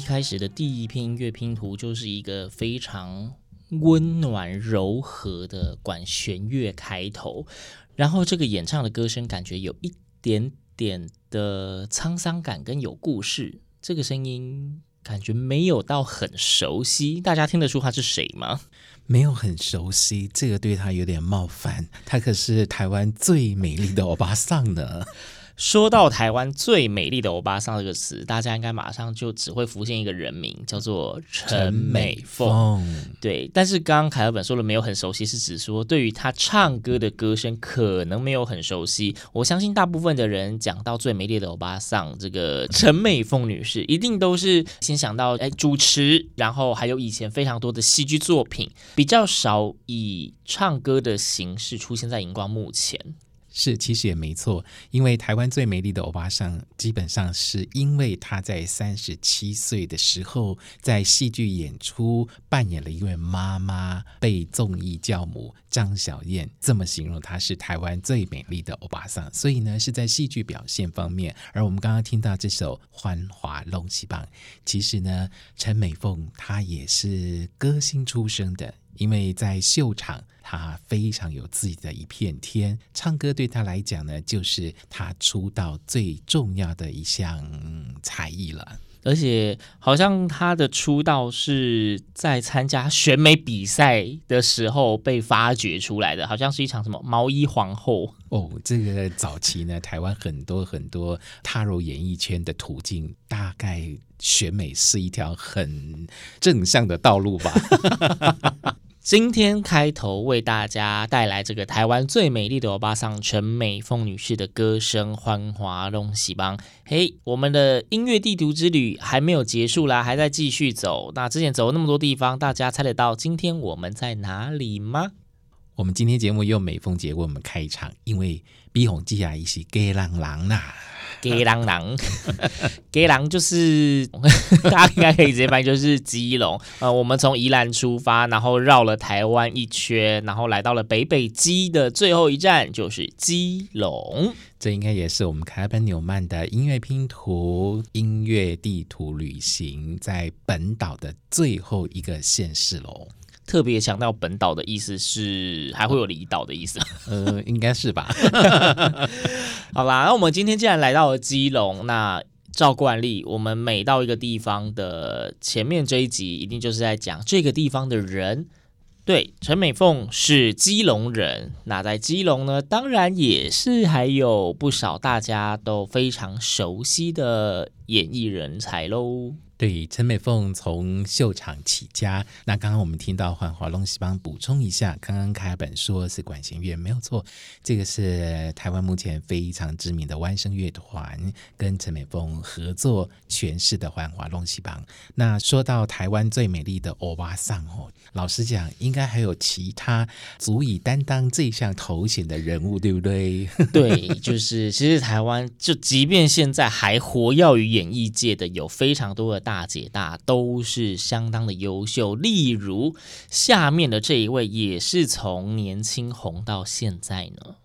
一开始的第一篇音乐拼图，就是一个非常温暖柔和的管弦乐开头，然后这个演唱的歌声感觉有一点点的沧桑感跟有故事，这个声音感觉没有到很熟悉，大家听得出他是谁吗？没有很熟悉，这个对他有点冒犯，他可是台湾最美丽的欧巴桑呢。说到台湾最美丽的欧巴桑这个词，大家应该马上就只会浮现一个人名，叫做陈美凤。对，但是刚刚凯尔本说了没有很熟悉，是指说对于她唱歌的歌声可能没有很熟悉。我相信大部分的人讲到最美丽的欧巴桑这个陈美凤女士，一定都是先想到哎主持，然后还有以前非常多的戏剧作品，比较少以唱歌的形式出现在荧光幕前。是，其实也没错，因为台湾最美丽的欧巴桑，基本上是因为她在三十七岁的时候，在戏剧演出扮演了一位妈妈，被综艺教母张小燕这么形容她是台湾最美丽的欧巴桑，所以呢是在戏剧表现方面。而我们刚刚听到这首《欢华拢是棒》，其实呢陈美凤她也是歌星出身的。因为在秀场，他非常有自己的一片天。唱歌对他来讲呢，就是他出道最重要的一项才艺了。而且，好像他的出道是在参加选美比赛的时候被发掘出来的，好像是一场什么毛衣皇后哦。这个早期呢，台湾很多很多踏入演艺圈的途径，大概选美是一条很正向的道路吧。今天开头为大家带来这个台湾最美丽的欧巴桑陈美凤女士的歌声，欢华隆喜邦。嘿，我们的音乐地图之旅还没有结束啦，还在继续走。那之前走了那么多地方，大家猜得到今天我们在哪里吗？我们今天节目用美凤节为我们开场，因为毕宏记啊，一起给郎郎呐。给郎郎，给郎就是 大家应该可以直接翻译，就是基隆。呃，我们从宜兰出发，然后绕了台湾一圈，然后来到了北北基的最后一站，就是基隆。这应该也是我们凯本纽曼的音乐拼图、音乐地图旅行在本岛的最后一个县市喽。特别强调本岛的意思是还会有离岛的意思，呃，应该是吧。好啦，那我们今天既然来到了基隆，那照惯例，我们每到一个地方的前面这一集，一定就是在讲这个地方的人。对，陈美凤是基隆人，那在基隆呢，当然也是还有不少大家都非常熟悉的演艺人才喽。对，陈美凤从秀场起家。那刚刚我们听到欢华拢是棒，补充一下，刚刚开本说是管弦乐，没有错，这个是台湾目前非常知名的弯声乐团跟陈美凤合作诠释的欢华拢是棒。那说到台湾最美丽的欧巴桑哦，老实讲，应该还有其他足以担当这项头衔的人物，对不对？对，就是其实台湾就即便现在还活跃于演演艺界的，有非常多的。大姐大都是相当的优秀，例如下面的这一位也是从年轻红到现在呢。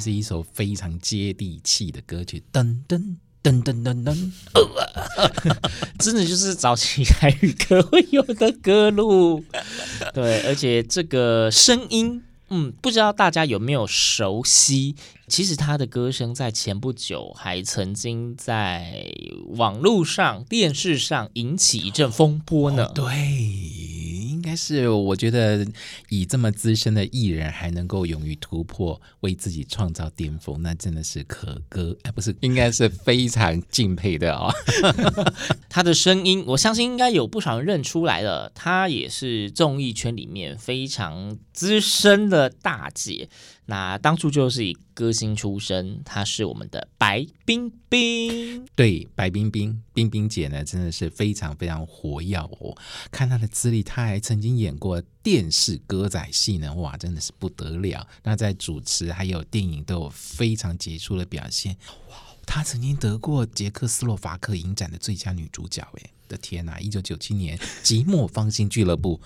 是一首非常接地气的歌曲，噔噔噔噔噔噔，真的就是早期台语歌会有的歌路。对，而且这个声音，嗯，不知道大家有没有熟悉？其实他的歌声在前不久还曾经在网络上、电视上引起一阵风波呢。哦、对。应该是我觉得以这么资深的艺人还能够勇于突破，为自己创造巅峰，那真的是可歌，哎，不是，应该是非常敬佩的哦。他的声音，我相信应该有不少人认出来了。他也是综艺圈里面非常资深的大姐。那当初就是以歌星出身，她是我们的白冰冰。对，白冰冰，冰冰姐呢，真的是非常非常活跃哦。看她的资历，她还曾经演过电视歌仔戏呢，哇，真的是不得了。那在主持还有电影都有非常杰出的表现。哇，她曾经得过捷克斯洛伐克影展的最佳女主角，哎。的天呐！一九九七年《寂寞芳心俱乐部》，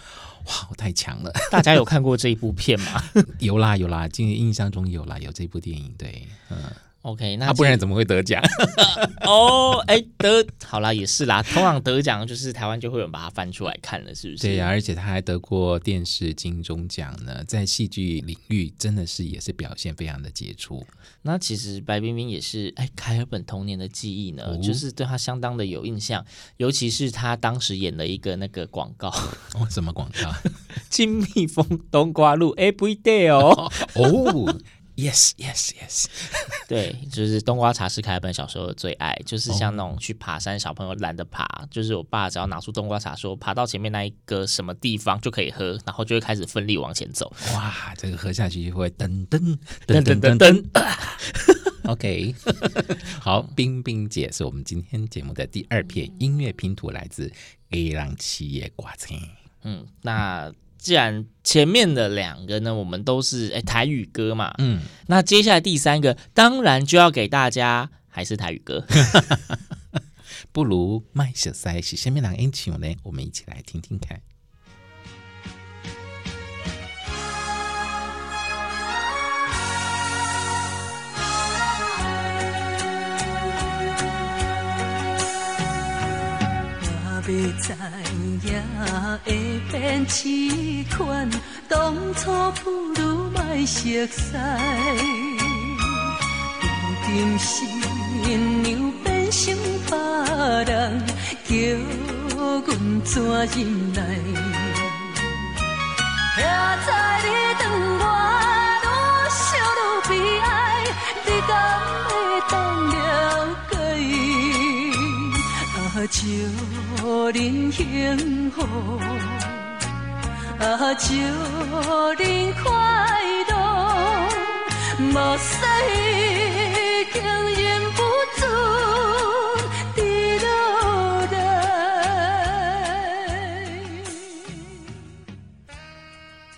哇，我太强了！大家有看过这一部片吗？有啦有啦，今年印象中有啦，有这部电影。对，嗯。OK，那、啊、不然怎么会得奖？哦，哎，得好啦，也是啦。通常得奖就是台湾就会有人把它翻出来看了，是不是？对呀、啊，而且他还得过电视金钟奖呢，在戏剧领域真的是也是表现非常的杰出。那其实白冰冰也是哎，凯尔本童年的记忆呢，哦、就是对他相当的有印象，尤其是他当时演了一个那个广告，哦，什么广告？金蜜蜂冬瓜露，Every day 哦。哦 Yes, yes, yes。对，就是冬瓜茶是凯尔本小时候的最爱，就是像那种去爬山，小朋友懒得爬，就是我爸只要拿出冬瓜茶，说爬到前面那一个什么地方就可以喝，然后就会开始奋力往前走。哇，这个喝下去就会噔噔噔噔噔噔。OK，好，冰冰姐是我们今天节目的第二片音乐拼图，来自 A 浪七叶挂青。嗯，那。既然前面的两个呢，我们都是哎台语歌嘛，嗯，那接下来第三个当然就要给大家还是台语歌，不如麦小塞是下面哪个英雄呢？我们一起来听听看。会变痴款，当初不如卖熟悉。今生又变成别人，叫阮怎忍耐？现在你对我愈想愈悲哀，你敢会当了解？祝您幸福，啊，祝您快乐，莫使经忍不住滴落泪。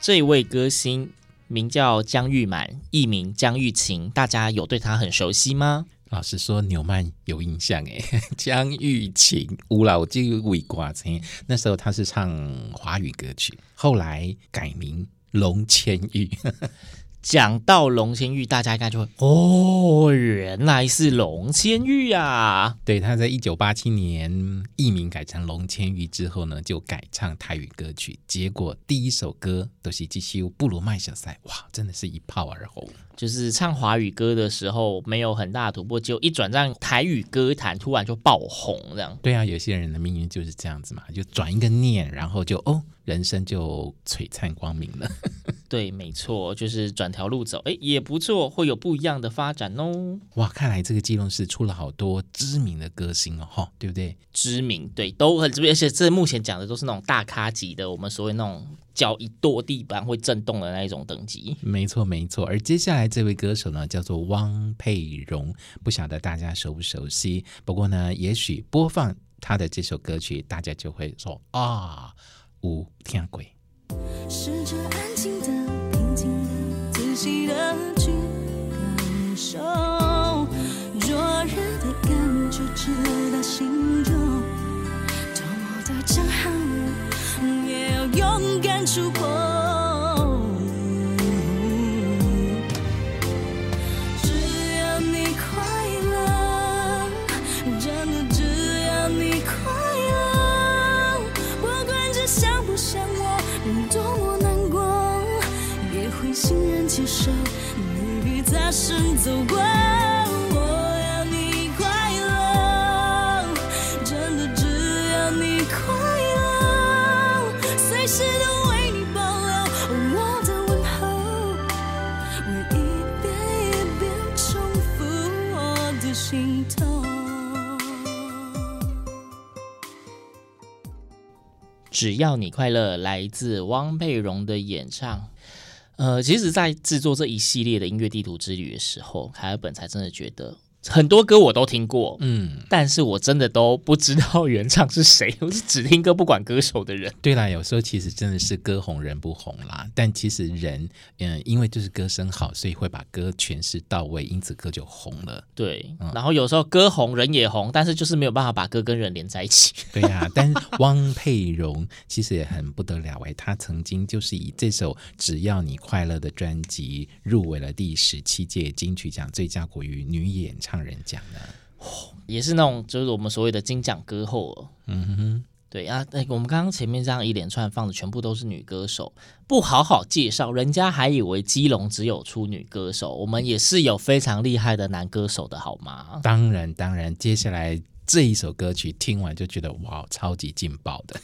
这一位歌星名叫姜玉满，艺名姜玉琴，大家有对他很熟悉吗？老实说，纽曼有印象诶，姜育晴，吴老这位歌星，那时候他是唱华语歌曲，后来改名龙千玉。讲到龙千玉，大家应该就会哦，原来是龙千玉啊！对，他在一九八七年艺名改成龙千玉之后呢，就改唱台语歌曲，结果第一首歌都是继续不如麦小塞，哇，真的是一炮而红。就是唱华语歌的时候没有很大的突破，就一转战台语歌坛，突然就爆红这样。对啊，有些人的命运就是这样子嘛，就转一个念，然后就哦，人生就璀璨光明了。对，没错，就是转条路走，哎，也不错，会有不一样的发展哦。哇，看来这个基隆市出了好多知名的歌星哦，哈，对不对？知名，对，都很知名，而且这目前讲的都是那种大咖级的，我们所谓那种脚一跺地板会震动的那一种等级。没错，没错。而接下来这位歌手呢，叫做汪佩蓉，不晓得大家熟不熟悉？不过呢，也许播放他的这首歌曲，大家就会说啊，有听过。试着安静的、平静的、仔细的去感受，灼热的感觉直达心如果你只要你快乐，真的只要你快乐，不管这像不像我，多么难过，也会欣然接受，你比他胜走过。只要你快乐，来自汪佩蓉的演唱。呃，其实，在制作这一系列的音乐地图之旅的时候，凯尔本才真的觉得。很多歌我都听过，嗯，但是我真的都不知道原唱是谁，我是只听歌不管歌手的人。对啦，有时候其实真的是歌红人不红啦，但其实人，嗯，因为就是歌声好，所以会把歌诠释到位，因此歌就红了。对，嗯、然后有时候歌红人也红，但是就是没有办法把歌跟人连在一起。对呀、啊，但是汪佩蓉其实也很不得了哎，她曾经就是以这首《只要你快乐》的专辑入围了第十七届金曲奖最佳国语女演唱。人讲的，也是那种，就是我们所谓的金奖歌后。嗯哼，对啊，那我们刚刚前面这样一连串放的全部都是女歌手，不好好介绍，人家还以为基隆只有出女歌手，我们也是有非常厉害的男歌手的好吗？当然，当然，接下来这一首歌曲听完就觉得哇，超级劲爆的。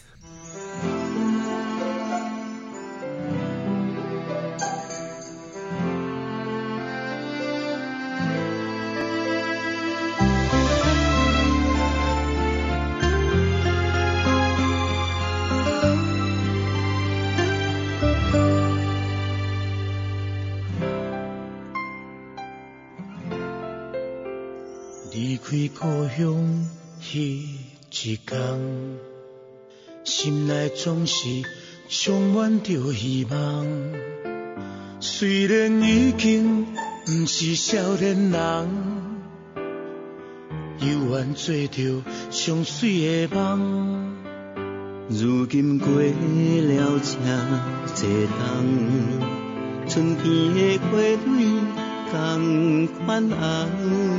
故乡迄一天，心内总是充满着希望。虽然已经不是少年人，犹原做着上水的梦。如今过了这多冬，春天的花蕊同款红。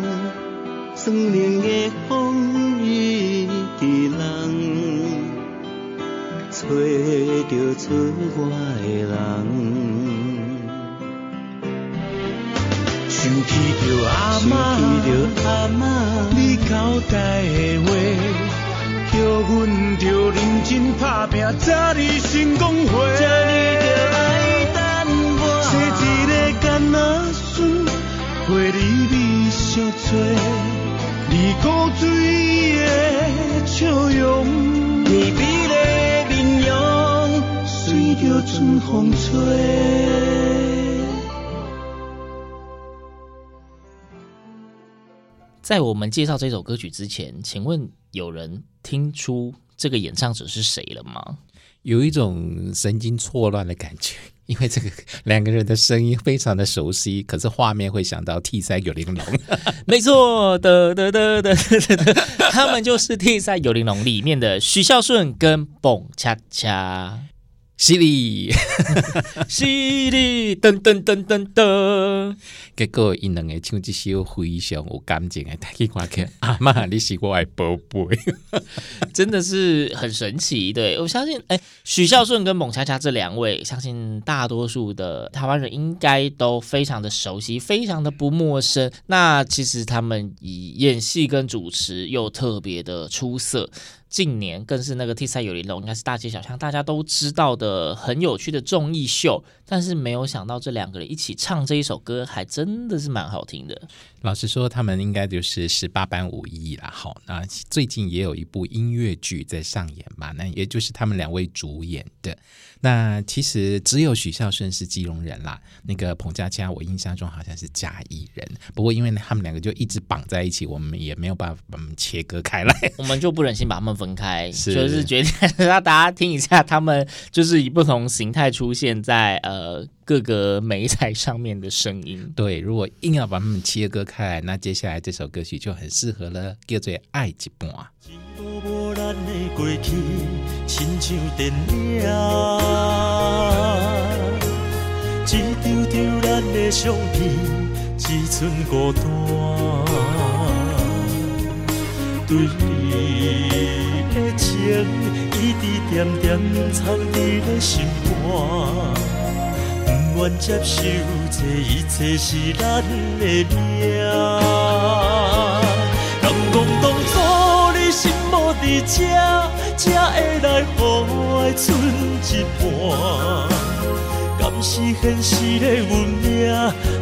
生命的风雨的人，找着出我的人。想起着阿妈，你交代的话，叫阮着认真打拼，早日成功会。爱等我，生一个囡仔孙，陪你美小嘴。在我们介绍这首歌曲之前，请问有人听出这个演唱者是谁了吗？有一种神经错乱的感觉。因为这个两个人的声音非常的熟悉，可是画面会想到 T 三有玲珑，没错的的的的的，他们就是 T 三有玲珑里面的许孝顺跟蹦恰恰。犀利，犀利，噔噔噔噔噔。结果因两个唱这首非常有感情的，大家看看，阿妈你是我的宝贝，真的是很神奇。对，我相信，哎，许孝舜跟蒙恰恰这两位，相信大多数的台湾人应该都非常的熟悉，非常的不陌生。那其实他们以演戏跟主持又特别的出色。近年更是那个 T3 有玲珑，应该是大街小巷大家都知道的很有趣的综艺秀，但是没有想到这两个人一起唱这一首歌，还真的是蛮好听的。老实说，他们应该就是十八般武艺啦。好，那最近也有一部音乐剧在上演嘛，那也就是他们两位主演的。那其实只有许孝舜是基隆人啦，那个彭佳佳我印象中好像是嘉义人。不过因为他们两个就一直绑在一起，我们也没有办法把他们切割开来，我们就不忍心把他们分开，是就是决定让大家听一下，他们就是以不同形态出现在呃各个媒材上面的声音。对，如果硬要把他们切割开来，那接下来这首歌曲就很适合了，叫做《爱一半》。亲像电影，一张张咱的相片，只剩孤单。对你的情，一直点点藏伫咧心肝。不愿接受，这一切是咱的命。敢讲当初你心无伫这，才会来予爱剩一半？敢是现实的运命，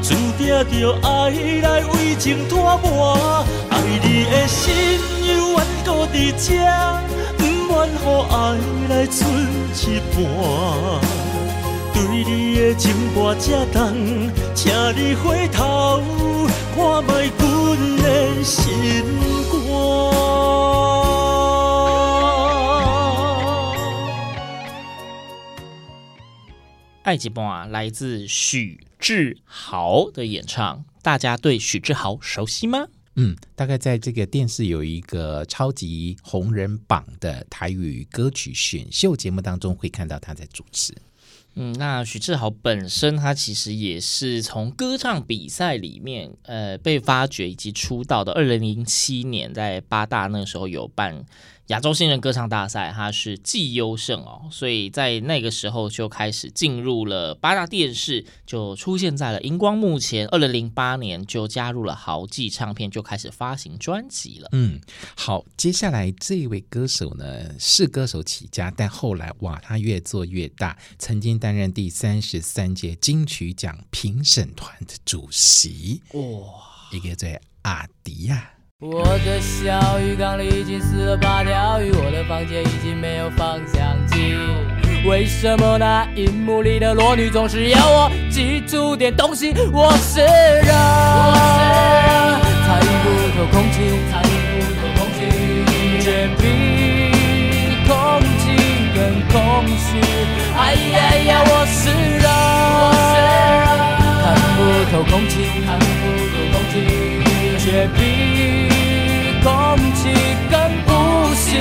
注定着爱来为情拖磨？爱你的心犹原搁伫这，不愿予爱来剩一半。对你的情跋这重，请你回头看觅阮的心爱一半来自许志豪的演唱，大家对许志豪熟悉吗？嗯，大概在这个电视有一个超级红人榜的台语歌曲选秀节目当中，会看到他在主持。嗯，那许志豪本身他其实也是从歌唱比赛里面呃被发掘以及出道的。二零零七年在八大那时候有办。亚洲新人歌唱大赛，他是季优胜哦，所以在那个时候就开始进入了八大电视，就出现在了荧光幕前。二零零八年就加入了豪记唱片，就开始发行专辑了。嗯，好，接下来这一位歌手呢是歌手起家，但后来哇，他越做越大，曾经担任第三十三届金曲奖评审团的主席。哇，一个叫阿迪亚。我的小鱼缸里已经死了八条鱼，我的房间已经没有方向机。为什么那荧幕里的裸女总是要我记住点东西？我是人，猜不透空气，猜不透空气，却比空气更空虚。哎呀呀，我是人，看不透空气，看不透空气，却比。气更不行。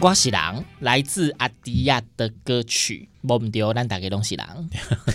我是人，来自阿迪亚的歌曲，忘唔掉，咱大家都是人，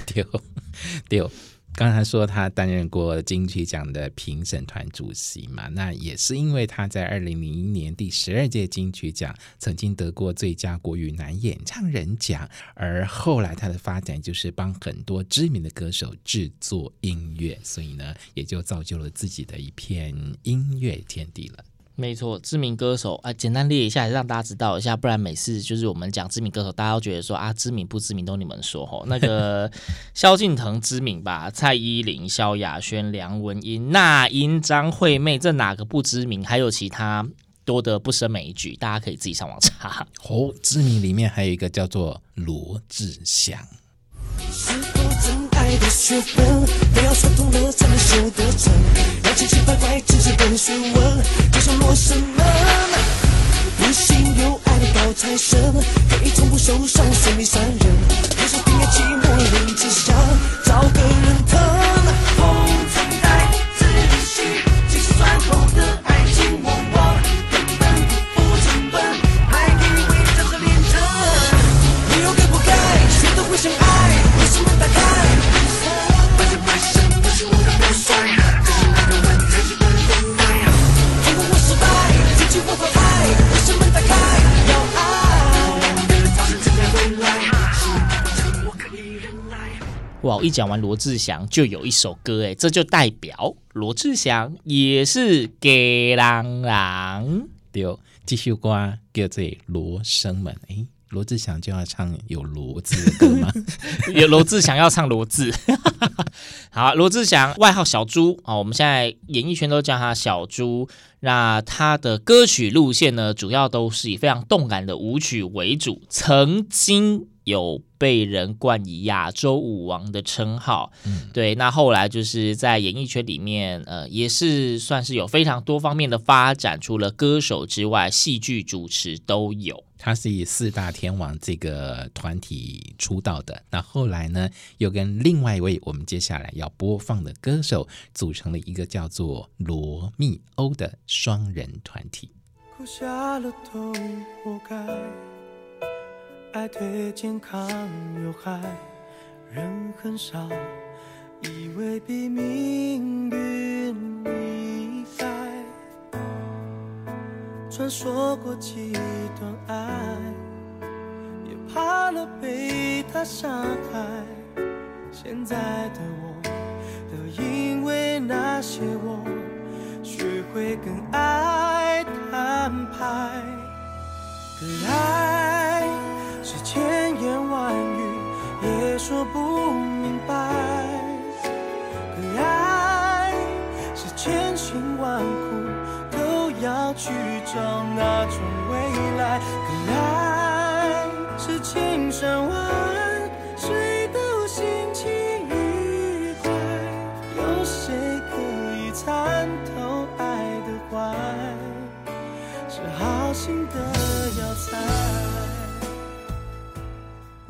对 对。刚才说他担任过金曲奖的评审团主席嘛，那也是因为他在二零零一年第十二届金曲奖曾经得过最佳国语男演唱人奖，而后来他的发展就是帮很多知名的歌手制作音乐，所以呢，也就造就了自己的一片音乐天地了。没错，知名歌手啊，简单列一下，让大家知道一下，不然每次就是我们讲知名歌手，大家都觉得说啊，知名不知名都你们说吼。那个 萧敬腾知名吧？蔡依林、萧亚轩、梁文音、那英、张惠妹，这哪个不知名？还有其他多的不胜枚举，大家可以自己上网查。哦，知名里面还有一个叫做罗志祥。的学问，不要说通了才能修得成。要千奇百怪只是本学问，就像罗生门。不信有爱的高材生，可以从不受伤，顺利三人。别说平安寂寞，人只想，找个人疼。一讲完罗志祥，就有一首歌哎，这就代表罗志祥也是给郎郎。对，这首歌叫做《罗生门》。哎，罗志祥就要唱有“罗”字的歌吗？有罗志祥要唱“罗”字。好，罗志祥外号小猪啊，我们现在演艺圈都叫他小猪。那他的歌曲路线呢，主要都是以非常动感的舞曲为主，曾经。有被人冠以亚洲舞王的称号，嗯，对。那后来就是在演艺圈里面，呃，也是算是有非常多方面的发展，除了歌手之外，戏剧主持都有。他是以四大天王这个团体出道的，那后来呢，又跟另外一位我们接下来要播放的歌手组成了一个叫做罗密欧的双人团体。爱对健康有害，人很少，以为比命运厉害。传说过几段爱，也怕。了被他伤害，现在的我都因为那些我学会跟爱摊牌。爱千言万语也说不明白，可爱是千辛万苦都要去找那种未来，可爱。是千山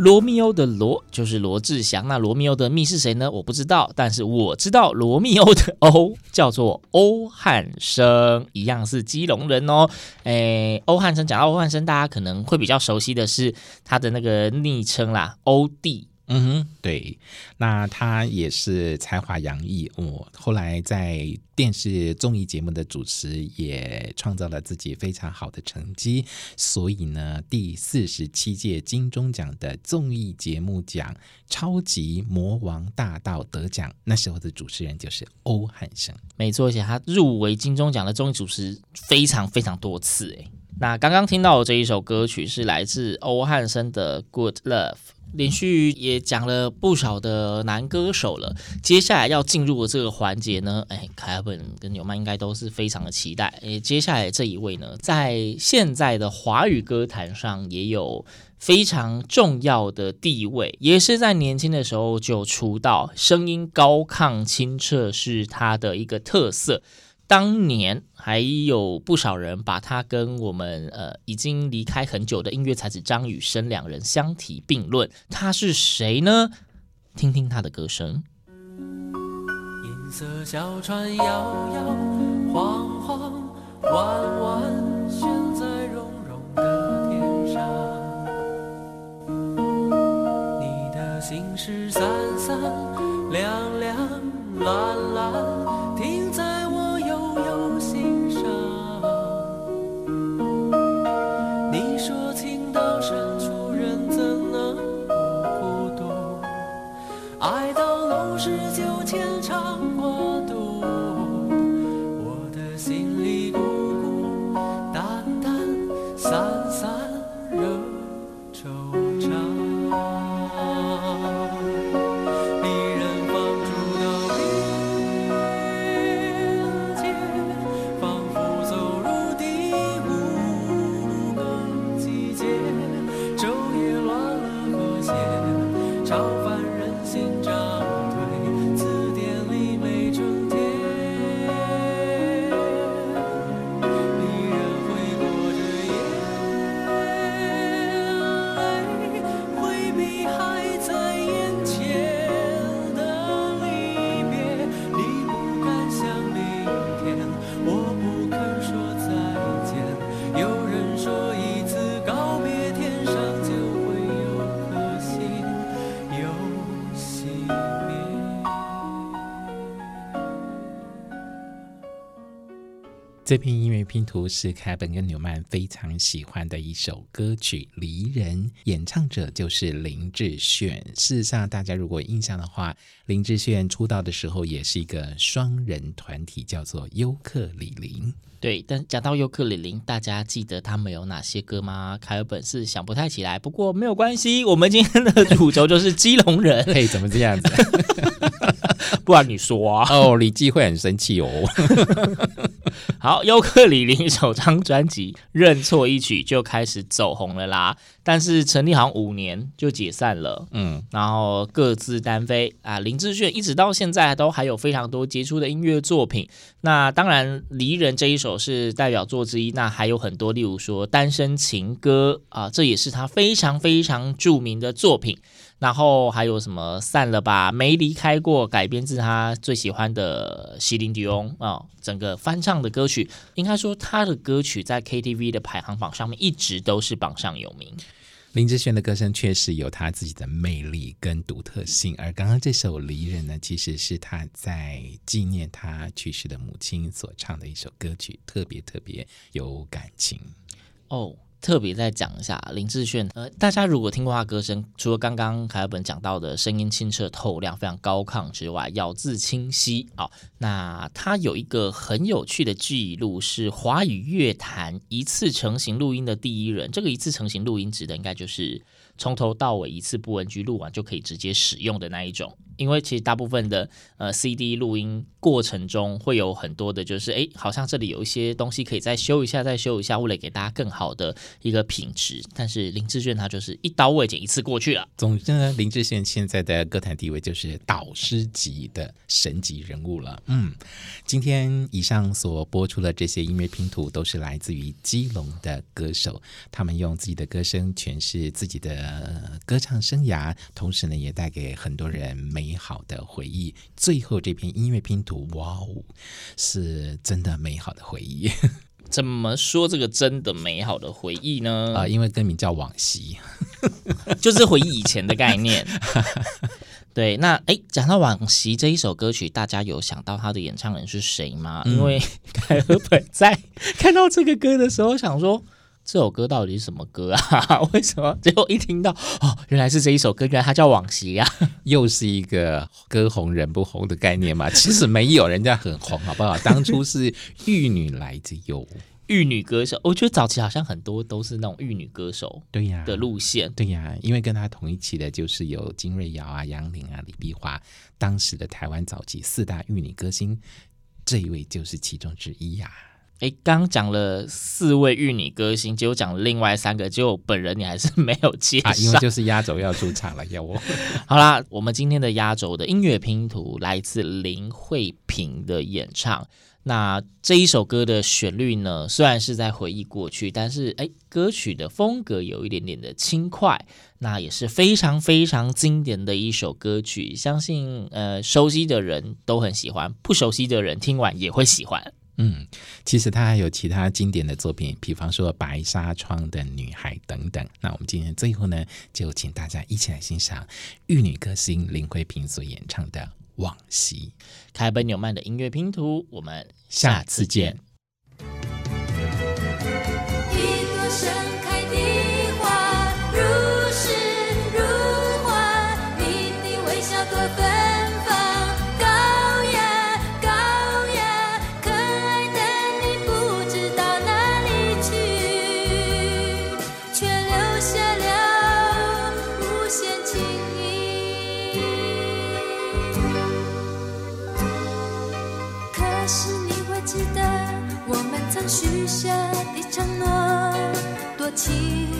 罗密欧的罗就是罗志祥，那罗密欧的密是谁呢？我不知道，但是我知道罗密欧的欧叫做欧汉生，一样是基隆人哦。诶，欧汉生讲到欧汉生，大家可能会比较熟悉的是他的那个昵称啦，欧弟。嗯哼，对，那他也是才华洋溢哦。后来在电视综艺节目的主持也创造了自己非常好的成绩，所以呢，第四十七届金钟奖的综艺节目奖《超级魔王大道》得奖，那时候的主持人就是欧汉生。没错，而且他入围金钟奖的综艺主持非常非常多次。诶，那刚刚听到的这一首歌曲是来自欧汉生的《Good Love》。连续也讲了不少的男歌手了，接下来要进入的这个环节呢，哎，凯尔本跟纽曼应该都是非常的期待。哎，接下来这一位呢，在现在的华语歌坛上也有非常重要的地位，也是在年轻的时候就出道，声音高亢清澈是他的一个特色。当年还有不少人把他跟我们呃已经离开很久的音乐才子张雨生两人相提并论，他是谁呢？听听他的歌声。银色小船摇摇晃晃，弯弯这篇音乐拼图是凯本跟纽曼非常喜欢的一首歌曲《离人》，演唱者就是林志炫。事实上，大家如果有印象的话，林志炫出道的时候也是一个双人团体，叫做优客李林。对，但讲到优克李林，大家记得他们有哪些歌吗？凯尔本是想不太起来，不过没有关系，我们今天的主轴就是基隆人。嘿，怎么这样子？不然你说啊？哦，李记会很生气哦。好，尤克里里首张专辑《认错一曲》就开始走红了啦，但是成立好像五年就解散了，嗯，然后各自单飞啊。林志炫一直到现在都还有非常多杰出的音乐作品，那当然《离人》这一首是代表作之一，那还有很多，例如说《单身情歌》啊，这也是他非常非常著名的作品。然后还有什么散了吧，没离开过，改编自他最喜欢的席琳迪翁啊，整个翻唱的歌曲，应该说他的歌曲在 KTV 的排行榜上面一直都是榜上有名。林志炫的歌声确实有他自己的魅力跟独特性，而刚刚这首《离人》呢，其实是他在纪念他去世的母亲所唱的一首歌曲，特别特别有感情哦。特别再讲一下林志炫。呃，大家如果听过他歌声，除了刚刚凯尔本讲到的声音清澈透亮、非常高亢之外，咬字清晰。好、那他有一个很有趣的记录，是华语乐坛一次成型录音的第一人。这个一次成型录音指的应该就是从头到尾一次不 NG 录完就可以直接使用的那一种。因为其实大部分的呃 CD 录音过程中会有很多的，就是哎，好像这里有一些东西可以再修一下，再修一下，为了给大家更好的一个品质。但是林志炫他就是一刀未剪，一次过去了。总之呢，林志炫现在的歌坛地位就是导师级的神级人物了。嗯，今天以上所播出的这些音乐拼图，都是来自于基隆的歌手，他们用自己的歌声诠释自己的歌唱生涯，同时呢，也带给很多人美。美好的回忆，最后这篇音乐拼图，哇哦，是真的美好的回忆。怎么说这个真的美好的回忆呢？啊、呃，因为歌名叫往昔，就是回忆以前的概念。对，那哎，讲到往昔这一首歌曲，大家有想到他的演唱人是谁吗？嗯、因为凯和本在看到这个歌的时候，想说。这首歌到底是什么歌啊？为什么最后一听到哦，原来是这一首歌，原来它叫《往昔》啊？又是一个歌红人不红的概念嘛？其实没有，人家很红，好不好？当初是玉女来着哟，玉女歌手。我觉得早期好像很多都是那种玉女歌手，对呀的路线，对呀，因为跟他同一期的就是有金瑞瑶啊、杨玲啊、李碧华，当时的台湾早期四大玉女歌星，这一位就是其中之一呀。哎，刚讲了四位玉女歌星，结果讲了另外三个，结果本人你还是没有介绍，啊，因为就是压轴要出场了，要我。好啦，我们今天的压轴的音乐拼图来自林慧萍的演唱。那这一首歌的旋律呢，虽然是在回忆过去，但是哎，歌曲的风格有一点点的轻快，那也是非常非常经典的一首歌曲。相信呃熟悉的人都很喜欢，不熟悉的人听完也会喜欢。嗯，其实他还有其他经典的作品，比方说《白纱窗的女孩》等等。那我们今天最后呢，就请大家一起来欣赏玉女歌星林慧萍所演唱的《往昔》。凯本纽曼的音乐拼图，我们下次见。但是你会记得我们曾许下的承诺多情